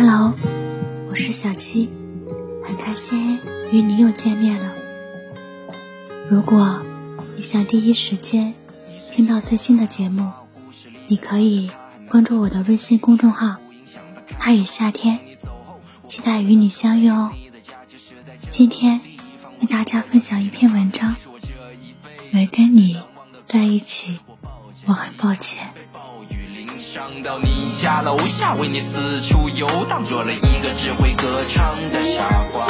Hello，我是小七，很开心与你又见面了。如果你想第一时间听到最新的节目，你可以关注我的微信公众号“他与夏天”，期待与你相遇哦。今天为大家分享一篇文章，没跟你在一起，我很抱歉。家楼下，为你四处游荡，做了一个只会歌唱的傻瓜。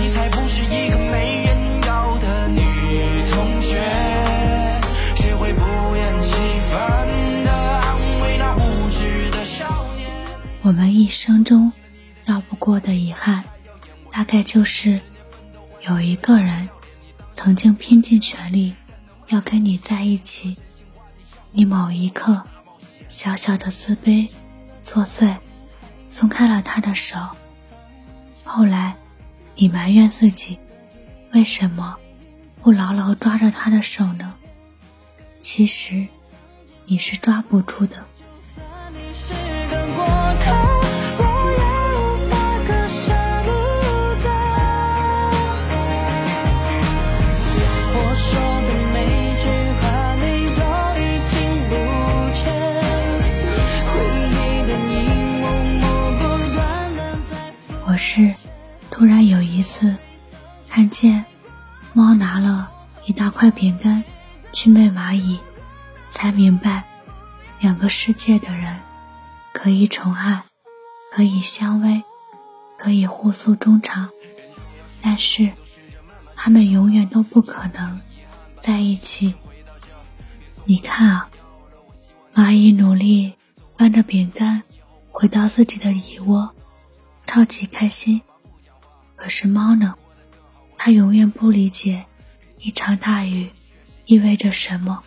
你才不是一个没人要的女同学，谁会不厌其烦的安慰那无知的少年？我们一生中绕不过的遗憾，大概就是有一个人曾经拼尽全力要跟你在一起，你某一刻。小小的自卑作祟，松开了他的手。后来，你埋怨自己，为什么不牢牢抓着他的手呢？其实，你是抓不住的。是，突然有一次，看见猫拿了一大块饼干去喂蚂蚁，才明白，两个世界的人可以宠爱，可以相偎，可以互诉衷肠，但是他们永远都不可能在一起。你看啊，蚂蚁努力搬着饼干回到自己的蚁窝。超级开心，可是猫呢？它永远不理解一场大雨意味着什么。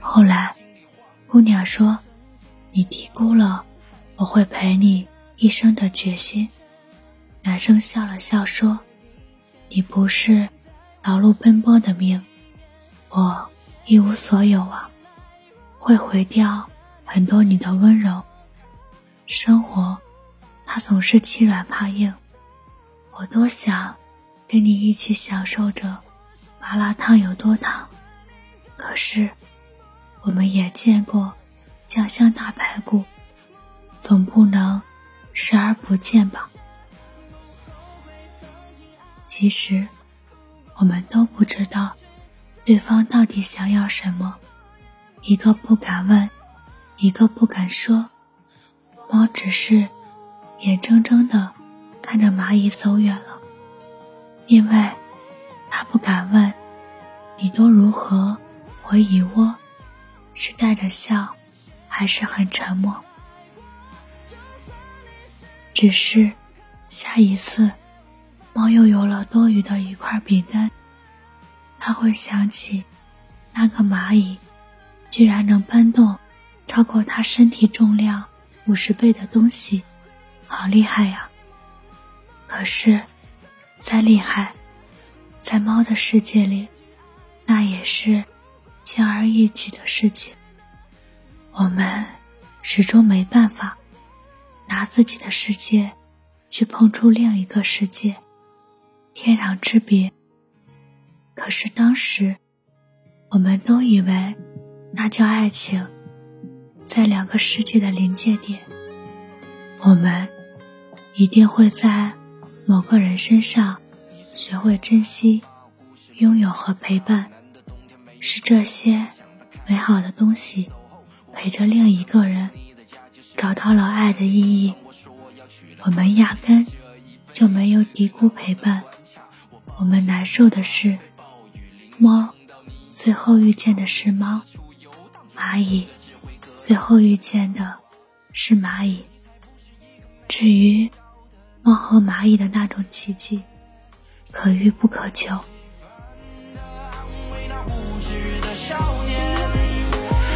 后来，姑娘说：“你低估了我会陪你一生的决心。”男生笑了笑说：“你不是劳碌奔波的命，我一无所有啊，会毁掉很多你的温柔。生活。”他总是欺软怕硬，我多想跟你一起享受着麻辣烫有多烫，可是我们也见过酱香大排骨，总不能视而不见吧？其实我们都不知道对方到底想要什么，一个不敢问，一个不敢说，猫只是。眼睁睁地看着蚂蚁走远了，因为他不敢问你都如何回蚁窝，是带着笑，还是很沉默。只是下一次，猫又有了多余的一块饼干，他会想起那个蚂蚁，居然能搬动超过他身体重量五十倍的东西。好厉害呀！可是，再厉害，在猫的世界里，那也是轻而易举的事情。我们始终没办法拿自己的世界去碰触另一个世界，天壤之别。可是当时，我们都以为那叫爱情，在两个世界的临界点，我们。一定会在某个人身上学会珍惜、拥有和陪伴，是这些美好的东西陪着另一个人找到了爱的意义。我们压根就没有低估陪伴。我们难受的是，猫最后遇见的是猫，蚂蚁最后遇见的是蚂蚁。至于。猫和蚂蚁的那种奇迹，可遇不可求。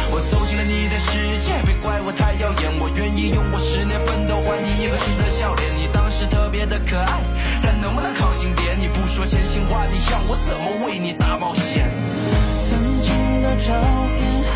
我走进了你的世界，别怪我太耀眼，我愿意用我十年奋斗换你一个新的笑脸。你当时特别的可爱，但能不能靠近点？你不说真心话，你要我怎么为你大冒险？曾经的照片。